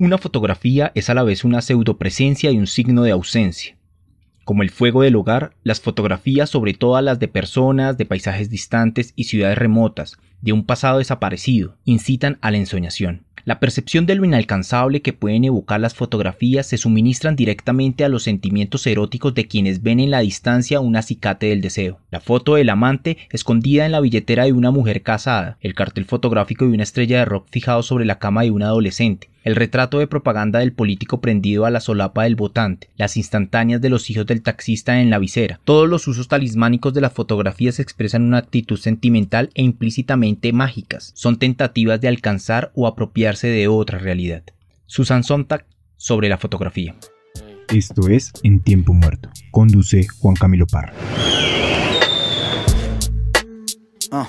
Una fotografía es a la vez una pseudopresencia y un signo de ausencia. Como el fuego del hogar, las fotografías, sobre todas las de personas, de paisajes distantes y ciudades remotas, de un pasado desaparecido, incitan a la ensoñación. La percepción de lo inalcanzable que pueden evocar las fotografías se suministran directamente a los sentimientos eróticos de quienes ven en la distancia un acicate del deseo. La foto del amante escondida en la billetera de una mujer casada, el cartel fotográfico de una estrella de rock fijado sobre la cama de un adolescente, el retrato de propaganda del político prendido a la solapa del votante, las instantáneas de los hijos del taxista en la visera. Todos los usos talismánicos de las fotografías expresan una actitud sentimental e implícitamente mágicas. Son tentativas de alcanzar o apropiarse de otra realidad. Susan Sontag sobre la fotografía. Esto es En Tiempo Muerto. Conduce Juan Camilo Parra. Ah.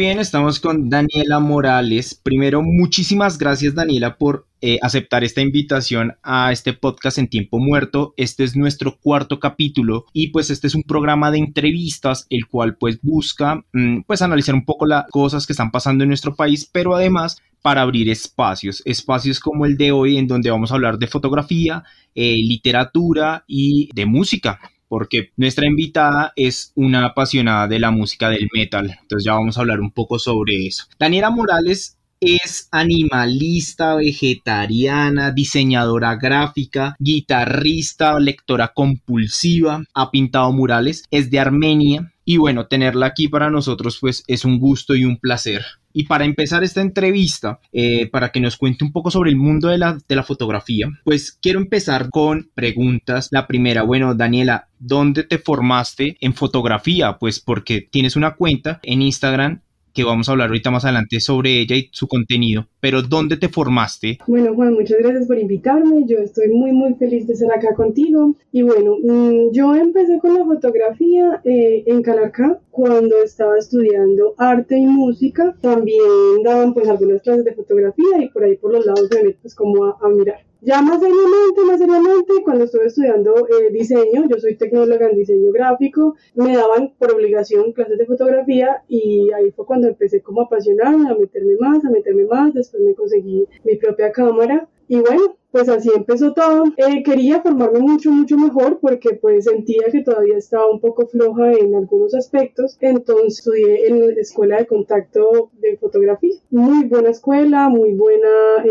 Bien, estamos con Daniela Morales. Primero, muchísimas gracias Daniela por eh, aceptar esta invitación a este podcast en tiempo muerto. Este es nuestro cuarto capítulo y pues este es un programa de entrevistas el cual pues busca mm, pues analizar un poco las cosas que están pasando en nuestro país, pero además para abrir espacios, espacios como el de hoy en donde vamos a hablar de fotografía, eh, literatura y de música porque nuestra invitada es una apasionada de la música del metal. Entonces ya vamos a hablar un poco sobre eso. Daniela Morales es animalista, vegetariana, diseñadora gráfica, guitarrista, lectora compulsiva, ha pintado murales, es de Armenia y bueno, tenerla aquí para nosotros pues es un gusto y un placer. Y para empezar esta entrevista, eh, para que nos cuente un poco sobre el mundo de la, de la fotografía, pues quiero empezar con preguntas. La primera, bueno, Daniela, ¿dónde te formaste en fotografía? Pues porque tienes una cuenta en Instagram que vamos a hablar ahorita más adelante sobre ella y su contenido, pero ¿dónde te formaste? Bueno, Juan, muchas gracias por invitarme, yo estoy muy, muy feliz de estar acá contigo. Y bueno, mm, yo empecé con la fotografía eh, en Calarcá cuando estaba estudiando arte y música, también daban pues algunas clases de fotografía y por ahí por los lados me metí pues como a mirar. Ya más seriamente, más seriamente, cuando estuve estudiando eh, diseño, yo soy tecnóloga en diseño gráfico, me daban por obligación clases de fotografía y ahí fue cuando empecé como a apasionarme, a meterme más, a meterme más, después me conseguí mi propia cámara y bueno, pues así empezó todo. Eh, quería formarme mucho, mucho mejor porque pues sentía que todavía estaba un poco floja en algunos aspectos. Entonces estudié en la escuela de contacto de fotografía. Muy buena escuela, muy buena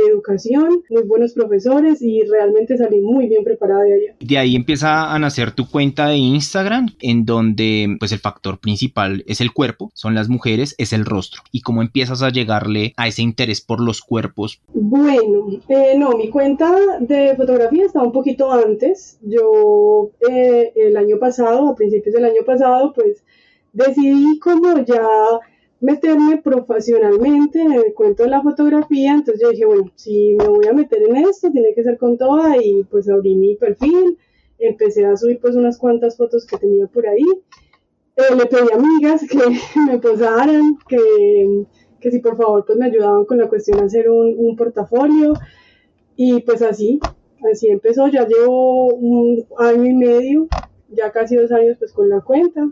educación, muy buenos profesores y realmente salí muy bien preparada de allá. De ahí empieza a nacer tu cuenta de Instagram en donde pues el factor principal es el cuerpo, son las mujeres, es el rostro. ¿Y cómo empiezas a llegarle a ese interés por los cuerpos? Bueno, eh, no, mi cuenta de fotografía estaba un poquito antes. Yo eh, el año pasado, a principios del año pasado, pues decidí como ya meterme profesionalmente en el cuento de la fotografía. Entonces yo dije, bueno, si me voy a meter en esto, tiene que ser con toda y pues abrí mi perfil. Empecé a subir pues unas cuantas fotos que tenía por ahí. Eh, le pedí a amigas que me posaran, que, que si por favor pues me ayudaban con la cuestión de hacer un, un portafolio. Y pues así, así empezó, ya llevo un año y medio, ya casi dos años pues con la cuenta.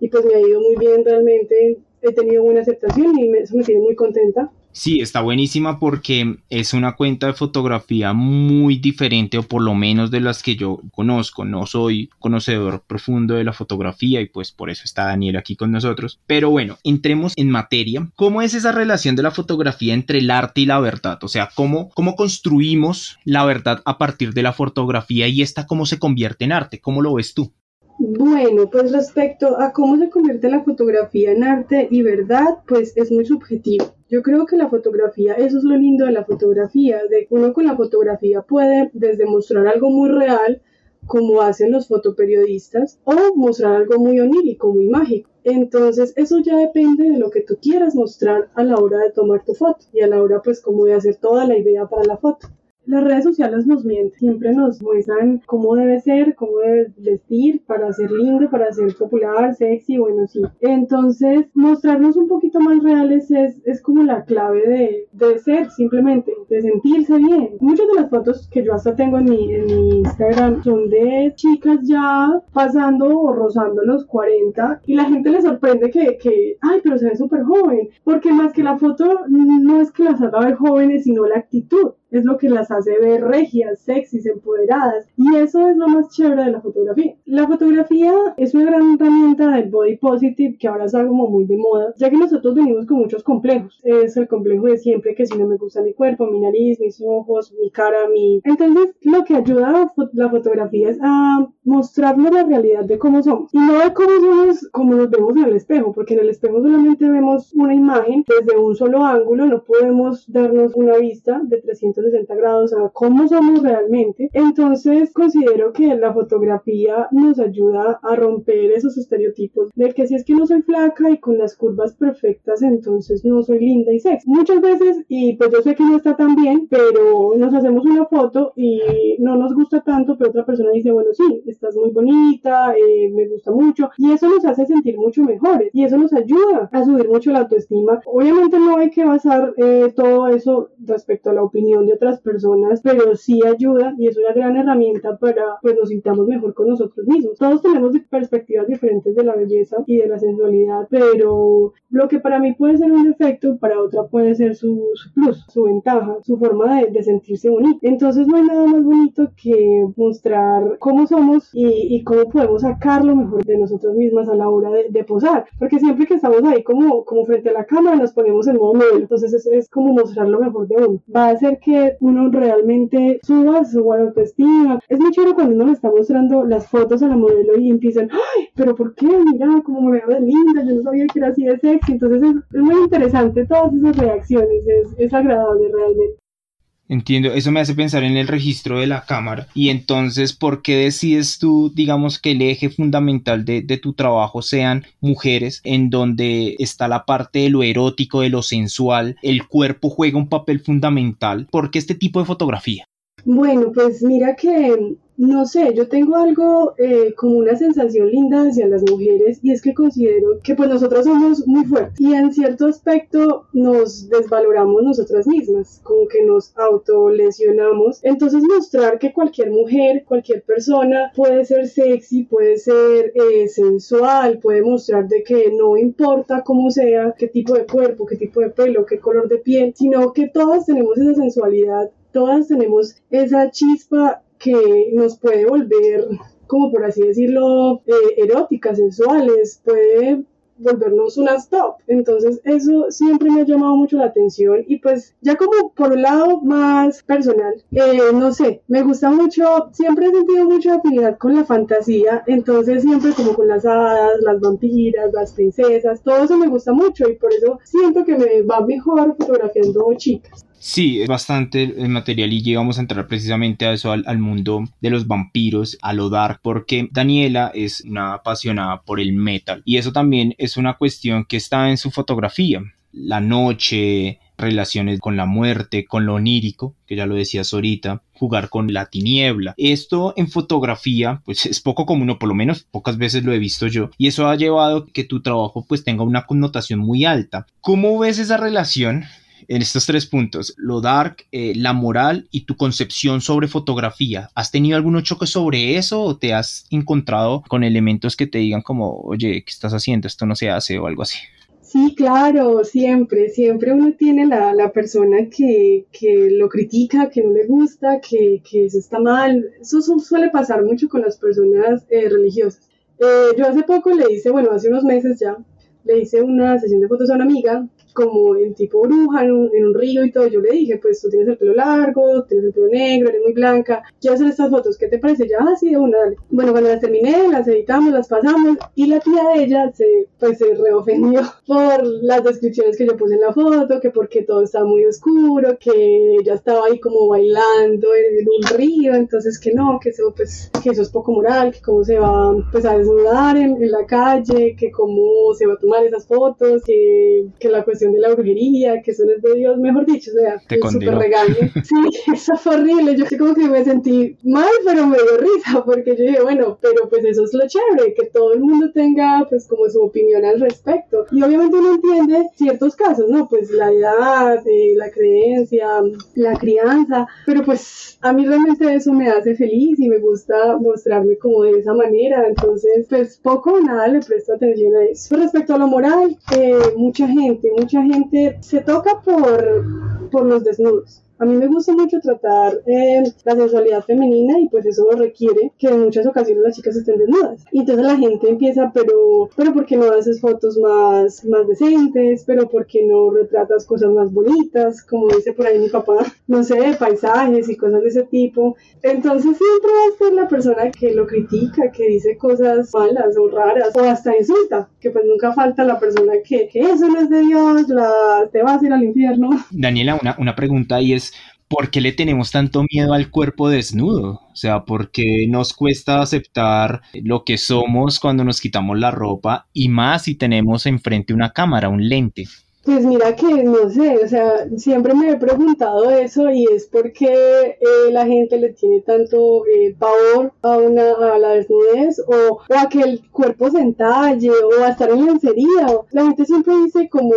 Y pues me ha ido muy bien realmente, he tenido buena aceptación y eso me muy contenta. Sí, está buenísima porque es una cuenta de fotografía muy diferente o por lo menos de las que yo conozco. No soy conocedor profundo de la fotografía y pues por eso está Daniel aquí con nosotros. Pero bueno, entremos en materia. ¿Cómo es esa relación de la fotografía entre el arte y la verdad? O sea, ¿cómo, cómo construimos la verdad a partir de la fotografía y esta cómo se convierte en arte? ¿Cómo lo ves tú? Bueno, pues respecto a cómo se convierte la fotografía en arte y verdad, pues es muy subjetivo. Yo creo que la fotografía, eso es lo lindo de la fotografía, de uno con la fotografía puede desde mostrar algo muy real, como hacen los fotoperiodistas, o mostrar algo muy onírico, muy mágico. Entonces, eso ya depende de lo que tú quieras mostrar a la hora de tomar tu foto y a la hora, pues, como de hacer toda la idea para la foto. Las redes sociales nos mienten, siempre nos muestran cómo debe ser, cómo debe vestir para ser lindo, para ser popular, sexy, bueno, sí. Entonces, mostrarnos un poquito más reales es, es como la clave de, de ser, simplemente, de sentirse bien. Muchas de las fotos que yo hasta tengo en mi, en mi Instagram son de chicas ya pasando o rozando los 40 y la gente le sorprende que, que ay, pero se ve súper joven, porque más que la foto no es que las haga ver jóvenes, sino la actitud es lo que las hace ver regias, sexys, empoderadas. Y eso es lo más chévere de la fotografía. La fotografía es una gran herramienta del body positive que ahora está como muy de moda, ya que nosotros venimos con muchos complejos. Es el complejo de siempre que si no me gusta mi cuerpo, mi nariz, mis ojos, mi cara, mi... Entonces, lo que ayuda a la fotografía es a mostrarnos la realidad de cómo somos. Y no de cómo somos como nos vemos en el espejo, porque en el espejo solamente vemos una imagen desde un solo ángulo, no podemos darnos una vista de 300 360 grados a cómo somos realmente. Entonces considero que la fotografía nos ayuda a romper esos estereotipos de que si es que no soy flaca y con las curvas perfectas, entonces no soy linda y sexy. Muchas veces, y pues yo sé que no está tan bien, pero nos hacemos una foto y no nos gusta tanto, pero otra persona dice, bueno, sí, estás muy bonita, eh, me gusta mucho, y eso nos hace sentir mucho mejores y eso nos ayuda a subir mucho la autoestima. Obviamente no hay que basar eh, todo eso respecto a la opinión otras personas, pero sí ayuda y es una gran herramienta para pues nos sintamos mejor con nosotros mismos. Todos tenemos perspectivas diferentes de la belleza y de la sensualidad, pero lo que para mí puede ser un defecto, para otra puede ser su, plus, su ventaja, su forma de, sentirse bonito. Entonces no hay nada más bonito que mostrar cómo somos y, cómo podemos sacar lo mejor de nosotros mismas a la hora de, posar, porque siempre que estamos ahí como, como frente a la cámara nos ponemos en modo modelo, entonces es, es como mostrar lo mejor de uno. Va a hacer que uno realmente suba su autoestima. Es muy chulo cuando uno le está mostrando las fotos a la modelo y empiezan, ¡ay! ¿Pero por qué? Mira cómo me veo de linda, yo no sabía que era así de sexy. Entonces es, muy interesante todas esas reacciones, es, es agradable realmente. Entiendo, eso me hace pensar en el registro de la cámara. Y entonces, ¿por qué decides tú, digamos, que el eje fundamental de, de, tu trabajo sean mujeres, en donde está la parte de lo erótico, de lo sensual, el cuerpo juega un papel fundamental? ¿Por qué este tipo de fotografía? Bueno, pues mira que no sé, yo tengo algo eh, como una sensación linda hacia las mujeres y es que considero que pues nosotras somos muy fuertes y en cierto aspecto nos desvaloramos nosotras mismas, como que nos autolesionamos. Entonces mostrar que cualquier mujer, cualquier persona puede ser sexy, puede ser eh, sensual, puede mostrar de que no importa cómo sea, qué tipo de cuerpo, qué tipo de pelo, qué color de piel, sino que todas tenemos esa sensualidad todas tenemos esa chispa que nos puede volver, como por así decirlo, eh, eróticas, sensuales, puede volvernos unas top. Entonces eso siempre me ha llamado mucho la atención y pues ya como por un lado más personal, eh, no sé, me gusta mucho, siempre he sentido mucha afinidad con la fantasía, entonces siempre como con las hadas, las vampiras, las princesas, todo eso me gusta mucho y por eso siento que me va mejor fotografiando chicas. Sí, es bastante material y llegamos a entrar precisamente a eso, al, mundo de los vampiros, a lo dark, porque Daniela es una apasionada por el metal y eso también es una cuestión que está en su fotografía. La noche, relaciones con la muerte, con lo onírico, que ya lo decías ahorita, jugar con la tiniebla. Esto en fotografía, pues es poco común, o por lo menos pocas veces lo he visto yo, y eso ha llevado que tu trabajo pues tenga una connotación muy alta. ¿Cómo ves esa relación en estos tres puntos, lo dark, eh, la moral y tu concepción sobre fotografía. ¿Has tenido algún choque sobre eso o te has encontrado con elementos que te digan como, oye, ¿qué estás haciendo? Esto no se hace o algo así. Sí, claro, siempre, siempre uno tiene la, la persona que, que, lo critica, que no le gusta, que, que eso está mal. Eso suele pasar mucho con las personas eh, religiosas. Eh, yo hace poco le hice, bueno, hace unos meses ya, le hice una sesión de fotos a una amiga como en tipo bruja, en un, río y todo. Yo le dije, pues tú tienes el pelo largo, tienes el pelo negro, eres muy blanca, quiero hacer estas fotos, ¿qué te parece? Ya, así ah, de una, dale. Bueno, cuando las terminé, las editamos, las pasamos y la tía de ella se, pues, se reofendió por las descripciones que yo puse en la foto, que porque todo estaba muy oscuro, que ella estaba ahí como bailando en, un río, entonces que no, que eso, pues, que eso es poco moral, que cómo se va pues, a desnudar en, en la calle, que cómo se va a tomar esas fotos, que, que la cuestión cuestión de la brujería, que eso no es de Dios, mejor dicho, o sea, Te súper regaño. Sí, eso fue horrible. Yo como que me sentí mal, pero me dio risa, porque yo dije, bueno, pero pues eso es lo chévere, que todo el mundo tenga pues como su opinión al respecto. Y obviamente uno entiende ciertos casos, ¿no? Pues la edad, eh, la creencia, la crianza, pero pues a mí realmente eso me hace feliz y me gusta mostrarme como de esa manera, entonces pues poco o nada le presto atención a eso. Respecto a lo moral, eh, mucha gente, mucha gente se toca por, por los desnudos. A mí me gusta mucho tratar eh, la sensualidad femenina y pues eso requiere que en muchas ocasiones las chicas estén desnudas. Y entonces la gente empieza, pero, pero ¿por qué no haces fotos más, más decentes? ¿Pero por qué no retratas cosas más bonitas? Como dice por ahí mi papá, no sé, paisajes y cosas de ese tipo. Entonces siempre va a ser la persona que lo critica, que dice cosas malas o raras o hasta insulta, que pues nunca falta la persona que, que eso no es de Dios, la, te vas a ir al infierno. Daniela, una, una pregunta y es ¿por qué le tenemos tanto miedo al cuerpo desnudo? O sea, ¿por qué nos cuesta aceptar lo que somos cuando nos quitamos la ropa y más si tenemos enfrente una cámara, un lente? Pues mira que no sé, o sea, siempre me he preguntado eso y es porque eh, la gente le tiene tanto eh, pavor a, una, a la desnudez o, o, a que el cuerpo se entalle o a estar en lencería. La gente siempre dice como,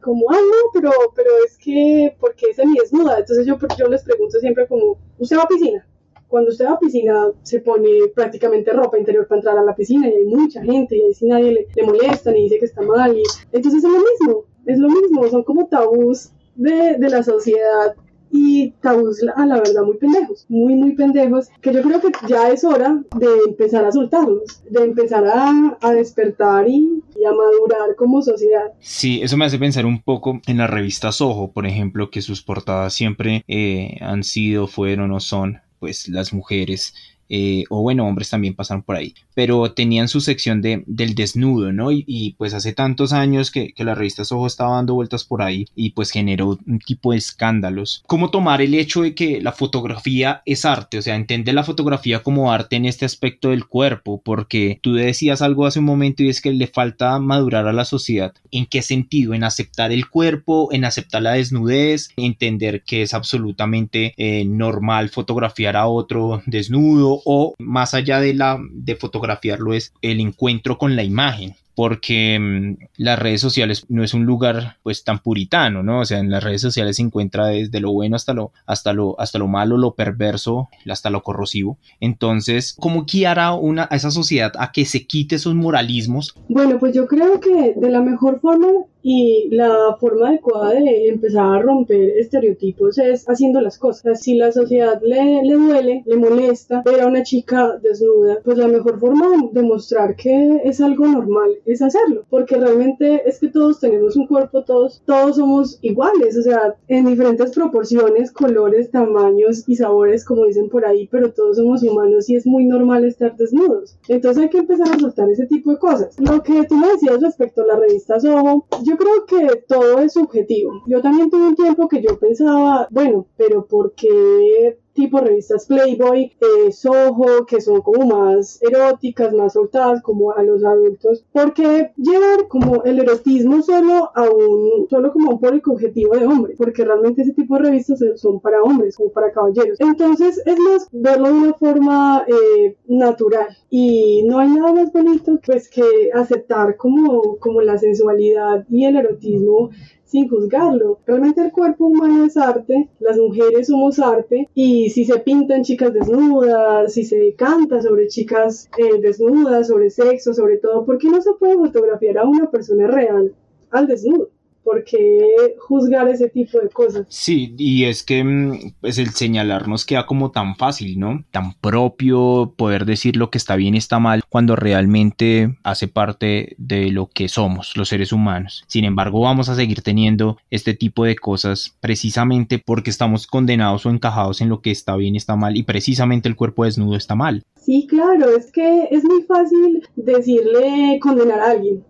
como, ah, no, pero, pero es que, ¿por qué mi desnuda? Entonces yo, yo les pregunto siempre como, ¿usted va a piscina? Cuando usted va a piscina se pone prácticamente ropa interior para entrar a la piscina y hay mucha gente y ahí si nadie le, le molesta ni dice que está mal. Y, entonces es lo mismo, es lo mismo, son como tabús de, de la sociedad y tabús a la verdad muy pendejos, muy muy pendejos, que yo creo que ya es hora de empezar a soltarlos, de empezar a, a despertar y, a madurar como sociedad. Sí, eso me hace pensar un poco en las revistas Ojo, por ejemplo, que sus portadas siempre eh, han sido, fueron o son pues las mujeres eh, o bueno, hombres también pasaron por ahí, pero tenían su sección de, del desnudo, ¿no? Y, pues hace tantos años que, que, la revista Soho estaba dando vueltas por ahí y pues generó un tipo de escándalos. ¿Cómo tomar el hecho de que la fotografía es arte? O sea, entender la fotografía como arte en este aspecto del cuerpo, porque tú decías algo hace un momento y es que le falta madurar a la sociedad. ¿En qué sentido? En aceptar el cuerpo, en aceptar la desnudez, entender que es absolutamente eh, normal fotografiar a otro desnudo o más allá de la de fotografiarlo es el encuentro con la imagen porque mm, las redes sociales no es un lugar pues tan puritano, ¿no? O sea, en las redes sociales se encuentra desde lo bueno hasta lo, hasta lo, hasta lo malo, lo perverso, hasta lo corrosivo. Entonces, ¿cómo guiar a, una, a esa sociedad a que se quite esos moralismos? Bueno, pues yo creo que de la mejor forma y la forma adecuada de empezar a romper estereotipos es haciendo las cosas. Si la sociedad le, le duele, le molesta ver a una chica desnuda, pues la mejor forma de mostrar que es algo normal es hacerlo, porque realmente es que todos tenemos un cuerpo, todos, todos somos iguales, o sea, en diferentes proporciones, colores, tamaños y sabores, como dicen por ahí, pero todos somos humanos y es muy normal estar desnudos. Entonces hay que empezar a soltar ese tipo de cosas. Lo que tú me decías respecto a la revista Soho, yo creo que todo es subjetivo. Yo también tuve un tiempo que yo pensaba, bueno, pero ¿por qué tipo revistas Playboy, eh, Soho, que son como más eróticas, más soltadas, como a los adultos, porque llevar como el erotismo solo a un, solo como un público objetivo de hombres, porque realmente ese tipo de revistas son para hombres, como para caballeros. Entonces es más verlo de una forma eh, natural y no hay nada más bonito pues que aceptar como, como la sensualidad y el erotismo sin juzgarlo. Realmente el cuerpo humano es arte, las mujeres somos arte y si se pintan chicas desnudas, si se canta sobre chicas eh, desnudas, sobre sexo, sobre todo, ¿por qué no se puede fotografiar a una persona real al desnudo? ¿Por qué juzgar ese tipo de cosas? Sí, y es que mm, pues el señalarnos queda como tan fácil, ¿no? Tan propio poder decir lo que está bien y está mal cuando realmente hace parte de lo que somos los seres humanos. Sin embargo, vamos a seguir teniendo este tipo de cosas precisamente porque estamos condenados o encajados en lo que está bien y está mal y precisamente el cuerpo desnudo está mal. Sí, claro, es que es muy fácil decirle condenar a alguien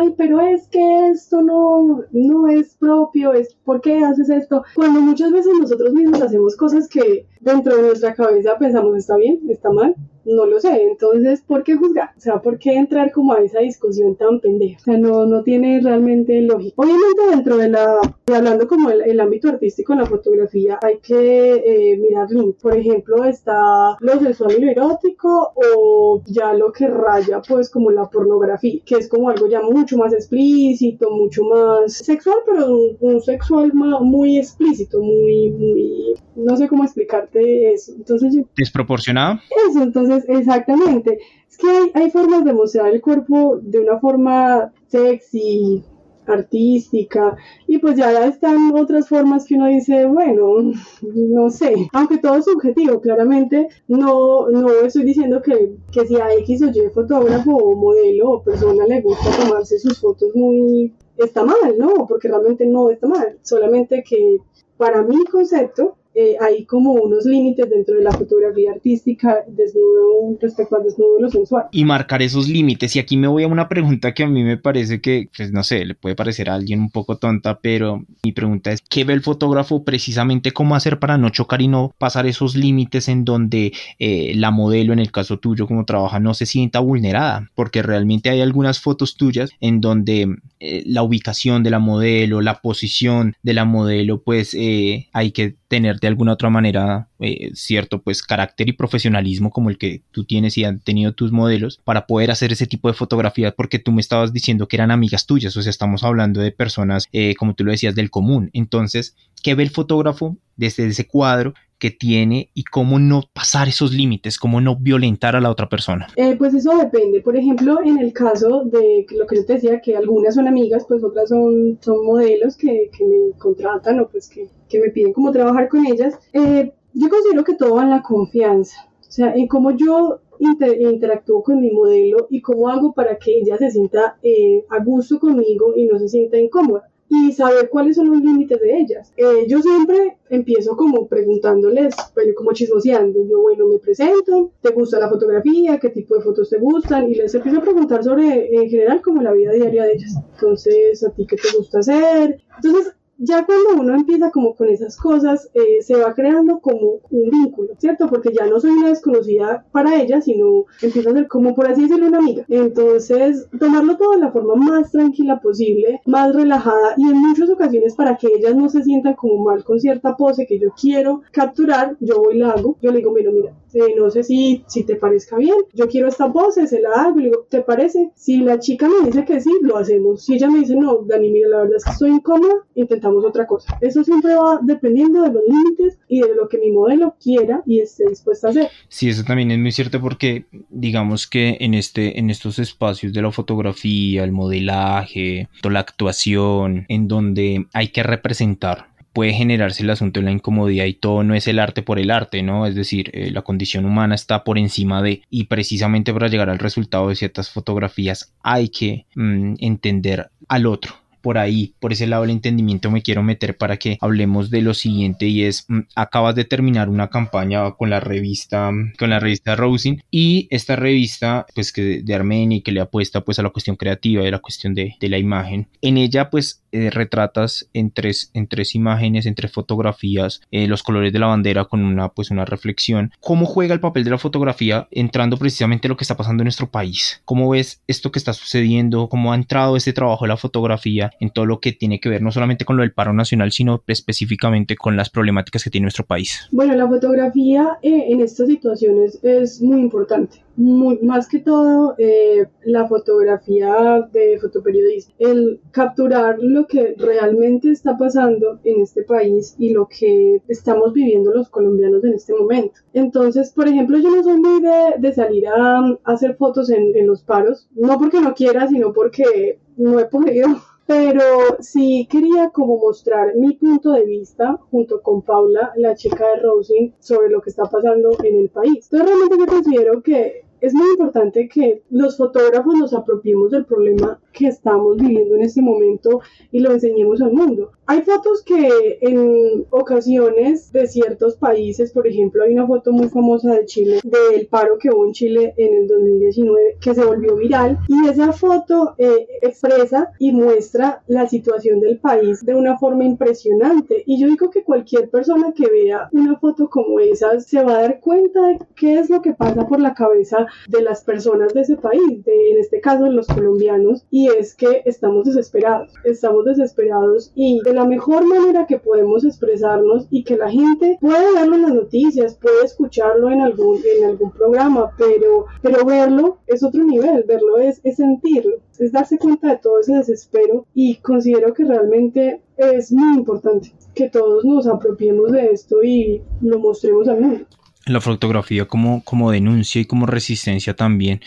ay, pero es que esto no, no es propio, es ¿por qué haces esto? Cuando muchas veces nosotros mismos hacemos cosas que dentro de nuestra cabeza pensamos está bien, está mal, no lo sé. Entonces, ¿por qué juzgar? O sea, ¿por qué entrar como a esa discusión tan pendeja? O sea, no, no tiene realmente lógica. Obviamente dentro de la, hablando como el, el ámbito artístico en la fotografía, hay que eh, mirar Por ejemplo, está lo sexual y lo erótico o ya lo que raya pues como la pornografía, que es como algo ya mucho más explícito, mucho más sexual, pero un, sexual muy explícito, muy, muy, no sé cómo explicarte eso. Entonces yo... ¿Desproporcionado? Eso, entonces, exactamente. Es que hay, hay formas de mostrar el cuerpo de una forma sexy, artística y pues ya están otras formas que uno dice bueno no sé aunque todo es subjetivo claramente no no estoy diciendo que, que si a X o Y fotógrafo o modelo o persona le gusta tomarse sus fotos muy está mal no porque realmente no está mal. Solamente que para mi concepto eh, hay como unos límites dentro de la fotografía artística desnudo respecto al desnudo lo sensual. Y marcar esos límites. Y aquí me voy a una pregunta que a mí me parece que, pues no sé, le puede parecer a alguien un poco tonta, pero mi pregunta es, ¿qué ve el fotógrafo precisamente cómo hacer para no chocar y no pasar esos límites en donde eh, la modelo, en el caso tuyo como trabaja, no se sienta vulnerada? Porque realmente hay algunas fotos tuyas en donde eh, la ubicación de la modelo, la posición de la modelo, pues hay que tener de alguna otra manera eh, cierto pues carácter y profesionalismo como el que tú tienes y han tenido tus modelos para poder hacer ese tipo de fotografías porque tú me estabas diciendo que eran amigas tuyas, o sea, estamos hablando de personas eh, como tú lo decías del común. Entonces, ¿qué ve el fotógrafo desde ese cuadro que tiene y cómo no pasar esos límites, cómo no violentar a la otra persona? Eh, pues eso depende. Por ejemplo, en el caso de lo que yo te decía, que algunas son amigas, pues otras son, son modelos que, que me contratan o pues que, que, me piden como trabajar con ellas. Eh, yo considero que todo va en la confianza. O sea, en cómo yo interactúo con mi modelo y cómo hago para que ella se sienta eh, a gusto conmigo y no se sienta incómoda y saber cuáles son los límites de ellas. Eh, yo siempre empiezo como preguntándoles, bueno, como chismoseando, yo bueno, me presento, ¿te gusta la fotografía? ¿Qué tipo de fotos te gustan? Y les empiezo a preguntar sobre en general como la vida diaria de ellas. Entonces, ¿a ti qué te gusta hacer? Entonces, ya cuando uno empieza como con esas cosas, eh, se va creando como un vínculo, ¿cierto? Porque ya no soy una desconocida para ella, sino empieza a ser como por así decirlo una amiga. Entonces, tomarlo todo de la forma más tranquila posible, más relajada y en muchas ocasiones para que ellas no se sientan como mal con cierta pose que yo quiero capturar, yo voy y la hago. Yo le digo, bueno, mira, eh, no sé si, si te parezca bien, yo quiero esta pose, se la hago, le digo, ¿te parece? Si la chica me dice que sí, lo hacemos. Si ella me dice, no, Dani, mira, la verdad es que estoy incómoda, intentamos otra cosa. Eso siempre va dependiendo de los límites y de lo que mi modelo quiera y esté dispuesta a hacer. Sí, eso también es muy cierto porque digamos que en, este, en estos espacios de la fotografía, el modelaje, toda la actuación, en donde hay que representar puede generarse el asunto de la incomodidad y todo no es el arte por el arte, ¿no? Es decir, eh, la condición humana está por encima de y precisamente para llegar al resultado de ciertas fotografías hay que mm, entender al otro, por ahí, por ese lado del entendimiento me quiero meter para que hablemos de lo siguiente y es, mm, acabas de terminar una campaña con la revista, con la revista Rosin y esta revista pues que de Armenia y que le apuesta pues a la cuestión creativa y a la cuestión de, de la imagen. En ella pues eh, retratas en tres, en tres imágenes, en tres fotografías, eh, los colores de la bandera con una pues una reflexión. ¿Cómo juega el papel de la fotografía entrando precisamente lo que está pasando en nuestro país? ¿Cómo ves esto que está sucediendo? ¿Cómo ha entrado este trabajo de la fotografía en todo lo que tiene que ver no solamente con lo del paro nacional, sino específicamente con las problemáticas que tiene nuestro país? Bueno, la fotografía eh, en estas situaciones es muy importante. Muy, más que todo, eh, la fotografía de fotoperiodismo, el capturar lo que realmente está pasando en este país y lo que estamos viviendo los colombianos en este momento. Entonces, por ejemplo, yo no soy muy de, de salir a, a, hacer fotos en, en los paros, no porque no quiera, sino porque no he podido pero sí quería como mostrar mi punto de vista junto con Paula, la chica de Rosin, sobre lo que está pasando en el país. Entonces realmente considero que es muy importante que los fotógrafos nos apropiemos del problema que estamos viviendo en este momento y lo enseñemos al mundo. Hay fotos que en ocasiones de ciertos países, por ejemplo, hay una foto muy famosa de Chile, del paro que hubo en Chile en el 2019, que se volvió viral, y esa foto eh, expresa y muestra la situación del país de una forma impresionante. Y yo digo que cualquier persona que vea una foto como esa se va a dar cuenta de qué es lo que pasa por la cabeza de las personas de ese país, de, en este caso los colombianos, y es que estamos desesperados, estamos desesperados y de la mejor manera que podemos expresarnos y que la gente puede verlo en las noticias, puede escucharlo en algún, en algún programa, pero, pero verlo es otro nivel, verlo es, es sentirlo, es darse cuenta de todo ese desespero y considero que realmente es muy importante que todos nos apropiemos de esto y lo mostremos al mundo la fotografía como, como denuncia y como resistencia también.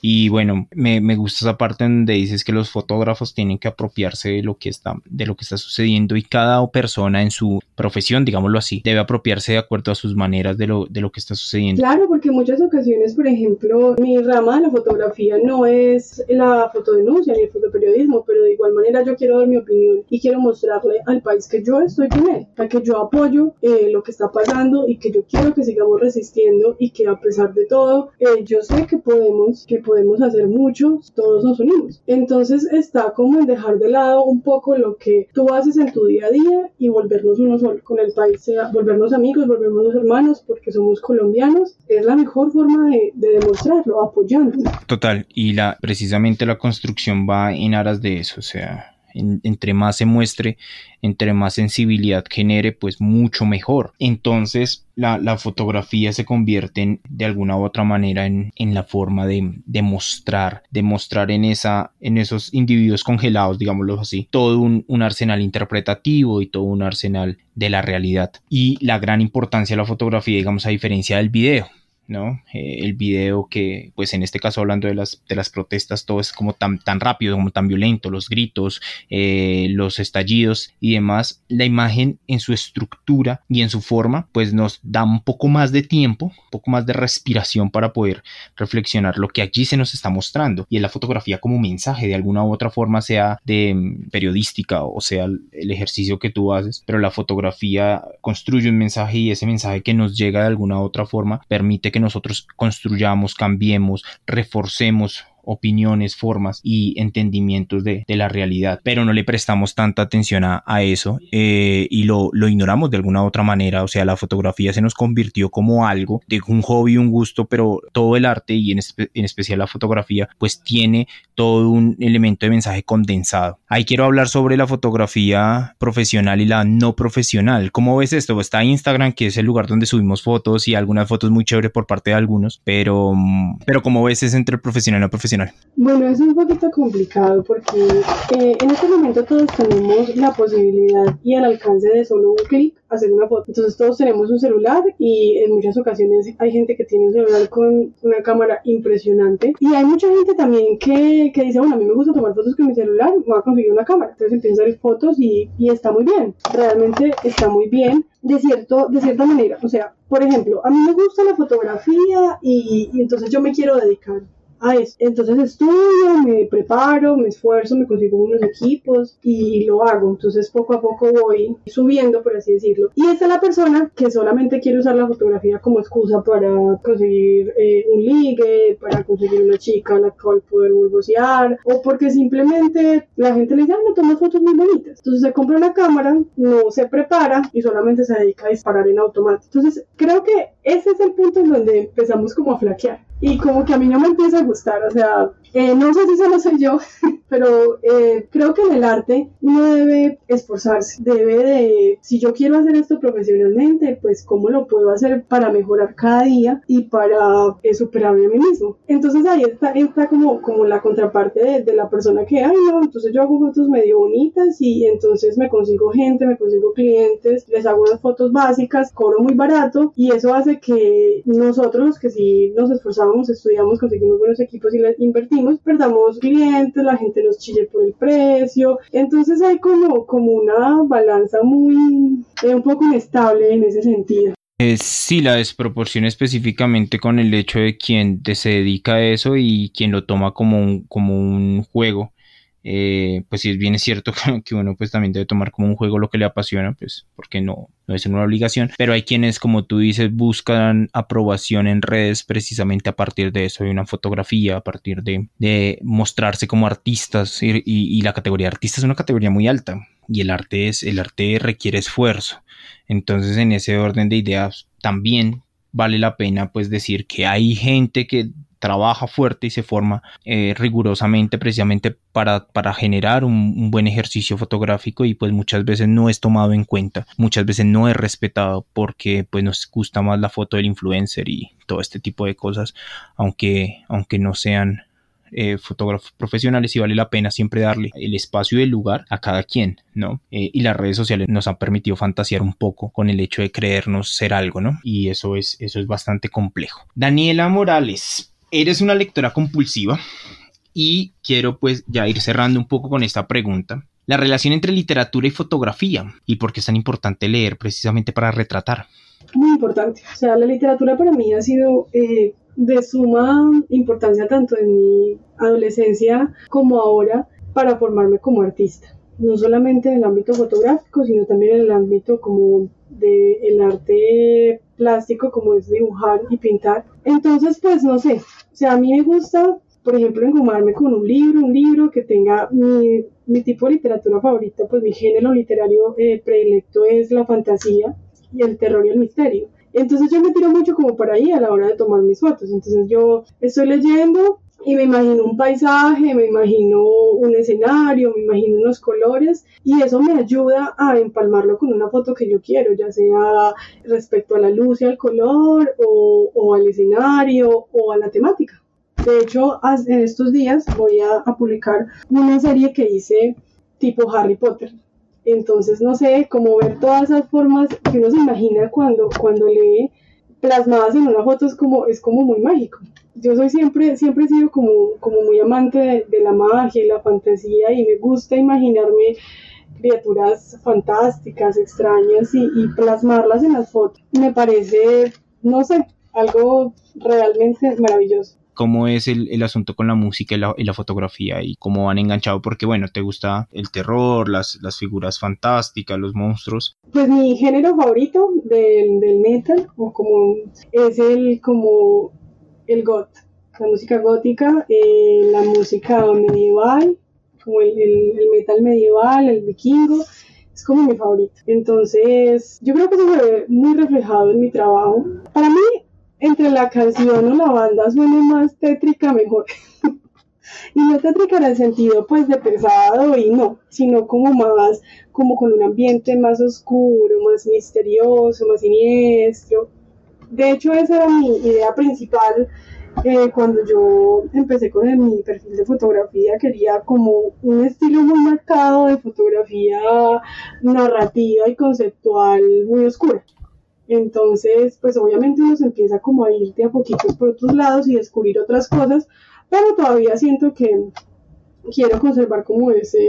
Y bueno, me, me, gusta esa parte donde dices que los fotógrafos tienen que apropiarse de lo que está, de lo que está sucediendo y cada persona en su profesión, digámoslo así, debe apropiarse de acuerdo a sus maneras de lo, de lo que está sucediendo. Claro, porque en muchas ocasiones, por ejemplo, mi rama de la fotografía no es la fotodenuncia ni el fotoperiodismo, pero de igual manera yo quiero dar mi opinión y quiero mostrarle al país que yo estoy con él, que yo apoyo eh, lo que está pasando y que yo quiero que sigamos resistiendo y que a pesar de todo, eh, yo sé que podemos, que podemos hacer mucho, todos nos unimos. Entonces está como en dejar de lado un poco lo que tú haces en tu día a día y volvernos uno solo con el país, sea, volvernos amigos, volvernos hermanos, porque somos colombianos, es la mejor forma de, de demostrarlo, apoyando. Total, y la, precisamente la construcción va en aras de eso, o sea, entre más se muestre, entre más sensibilidad genere, pues mucho mejor. Entonces la, fotografía se convierte en, de alguna u otra manera en, la forma de, demostrar, mostrar, en, esa, en esos individuos congelados, digámoslo así, todo un arsenal interpretativo y todo un arsenal de la realidad. Y la gran importancia de la fotografía, digamos, a diferencia del video ¿no? Eh, el video que, pues en este caso hablando de las, de las protestas, todo es como tan, tan rápido, como tan violento, los gritos, eh, los estallidos y demás, la imagen en su estructura y en su forma, pues nos da un poco más de tiempo, un poco más de respiración para poder reflexionar lo que allí se nos está mostrando y en la fotografía como mensaje de alguna u otra forma, sea de mm, periodística o sea el ejercicio que tú haces, pero la fotografía construye un mensaje y ese mensaje que nos llega de alguna u otra forma permite que que nosotros construyamos, cambiemos, reforcemos opiniones, formas y entendimientos de, la realidad, pero no le prestamos tanta atención a, eso eh, y lo, lo, ignoramos de alguna otra manera, o sea, la fotografía se nos convirtió como algo, de un hobby, un gusto, pero todo el arte y en, en especial la fotografía, pues tiene todo un elemento de mensaje condensado. Ahí quiero hablar sobre la fotografía profesional y la no profesional. ¿Cómo ves esto? Está Instagram, que es el lugar donde subimos fotos y algunas fotos muy chéveres por parte de algunos, pero, pero ¿cómo ves es entre el profesional y no profesional? Bueno, es un poquito complicado porque eh, en este momento todos tenemos la posibilidad y el alcance de solo un clic hacer una foto. Entonces todos tenemos un celular y en muchas ocasiones hay gente que tiene un celular con una cámara impresionante y hay mucha gente también que, dice, bueno, a mí me gusta tomar fotos con mi celular, voy a conseguir una cámara. Entonces empieza a hacer fotos y, está muy bien, realmente está muy bien de, cierto, de cierta manera. O sea, por ejemplo, a mí me gusta la fotografía y entonces yo me quiero dedicar a eso. Entonces estudio, me preparo, me esfuerzo, me consigo unos equipos y lo hago. Entonces poco a poco voy subiendo, por así decirlo. Y esta es la persona que solamente quiere usar la fotografía como excusa para conseguir eh, un ligue, para conseguir una chica a la cual poder burbosear, o porque simplemente la gente le dice, ah, no, toma fotos muy bonitas. Entonces se compra una cámara, no se prepara y solamente se dedica a disparar en automático. Entonces creo que ese es el punto en donde empezamos como a flaquear y como que a mí no me empieza a gustar, o sea, eh, no sé si solo soy yo, pero eh, creo que en el arte uno debe esforzarse, debe de, si yo quiero hacer esto profesionalmente, pues cómo lo puedo hacer para mejorar cada día y para eh, superarme a mí mismo. Entonces ahí está, está como, como la contraparte de, de, la persona que, ay no, entonces yo hago fotos medio bonitas y entonces me consigo gente, me consigo clientes, les hago unas fotos básicas, cobro muy barato y eso hace que nosotros que si nos esforzamos, estudiamos, conseguimos buenos equipos y les invertimos, perdamos clientes, la gente nos chille por el precio. Entonces hay como, como una balanza muy, eh, un poco inestable en ese sentido. Eh, sí, la desproporción específicamente con el hecho de quien se dedica a eso y quien lo toma como un, como un juego Eh, pues si bien es cierto que, uno pues también debe tomar como un juego lo que le apasiona, pues porque no, no es una obligación, pero hay quienes, como tú dices, buscan aprobación en redes precisamente a partir de eso, de una fotografía, a partir de, de mostrarse como artistas y, y, la categoría de artista es una categoría muy alta y el arte es, el arte requiere esfuerzo. Entonces, en ese orden de ideas, también vale la pena pues decir que hay gente que trabaja fuerte y se forma eh, rigurosamente precisamente para, para generar un, buen ejercicio fotográfico y pues muchas veces no es tomado en cuenta, muchas veces no es respetado porque pues nos gusta más la foto del influencer y todo este tipo de cosas, aunque, aunque no sean eh, fotógrafos profesionales y vale la pena siempre darle el espacio y el lugar a cada quien, ¿no? Eh, y las redes sociales nos han permitido fantasear un poco con el hecho de creernos ser algo, ¿no? Y eso es, eso es bastante complejo. Daniela Morales, eres una lectora compulsiva y quiero pues ya ir cerrando un poco con esta pregunta. La relación entre literatura y fotografía y por qué es tan importante leer precisamente para retratar. Muy importante. O sea, la literatura para mí ha sido eh, de suma importancia tanto en mi adolescencia como ahora para formarme como artista. No solamente en el ámbito fotográfico, sino también en el ámbito como del el arte plástico, como es dibujar y pintar. Entonces, pues no sé, sea, a mí me gusta, por ejemplo, engomarme con un libro, un libro que tenga mi, mi tipo de literatura favorita, pues mi género literario eh, predilecto es la fantasía y el terror y el misterio. Entonces yo me tiro mucho como por ahí a la hora de tomar mis fotos. Entonces yo estoy leyendo y me imagino un paisaje, me imagino un escenario, me imagino unos colores y eso me ayuda a empalmarlo con una foto que yo quiero, ya sea respecto a la luz y al color o, al escenario o a la temática. De hecho, en estos días voy a, publicar una serie que hice tipo Harry Potter. Entonces, no sé, cómo ver todas esas formas que uno se imagina cuando, cuando lee plasmadas en una foto es como, es como muy mágico yo soy siempre, siempre he sido como, como muy amante de, la magia y la fantasía y me gusta imaginarme criaturas fantásticas, extrañas y, plasmarlas en las fotos. Me parece, no sé, algo realmente maravilloso. ¿Cómo es el, el asunto con la música y la, y la, fotografía y cómo han enganchado? Porque bueno, te gusta el terror, las, las figuras fantásticas, los monstruos. Pues mi género favorito del, del metal o como es el como el goth, la música gótica, eh, la música medieval, como el, metal medieval, el vikingo, es como mi favorito. Entonces, yo creo que se ve muy reflejado en mi trabajo. Para mí, entre la canción o la banda suena más tétrica, mejor. y no tétrica en el sentido pues de pesado y no, sino como más, como con un ambiente más oscuro, más misterioso, más siniestro. De hecho, esa era mi idea principal eh, cuando yo empecé con mi perfil de fotografía. Quería como un estilo muy marcado de fotografía narrativa y conceptual muy oscura. Entonces, pues obviamente uno se empieza como a irte a poquitos por otros lados y descubrir otras cosas, pero todavía siento que quiero conservar como ese,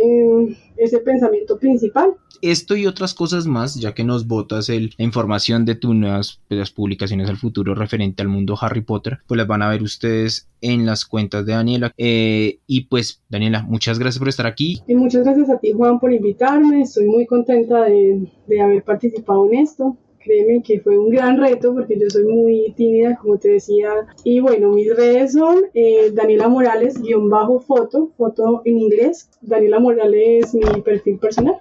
ese pensamiento principal. Esto y otras cosas más, ya que nos botas el, la información de tus nuevas pues, publicaciones al futuro referente al mundo Harry Potter, pues las van a ver ustedes en las cuentas de Daniela. Eh, y pues, Daniela, muchas gracias por estar aquí. Y muchas gracias a ti, Juan, por invitarme. Estoy muy contenta de, de haber participado en esto créeme que fue un gran reto porque yo soy muy tímida, como te decía. Y bueno, mis redes son eh, Daniela Morales, guion bajo foto, foto en inglés. Daniela Morales, mi perfil personal.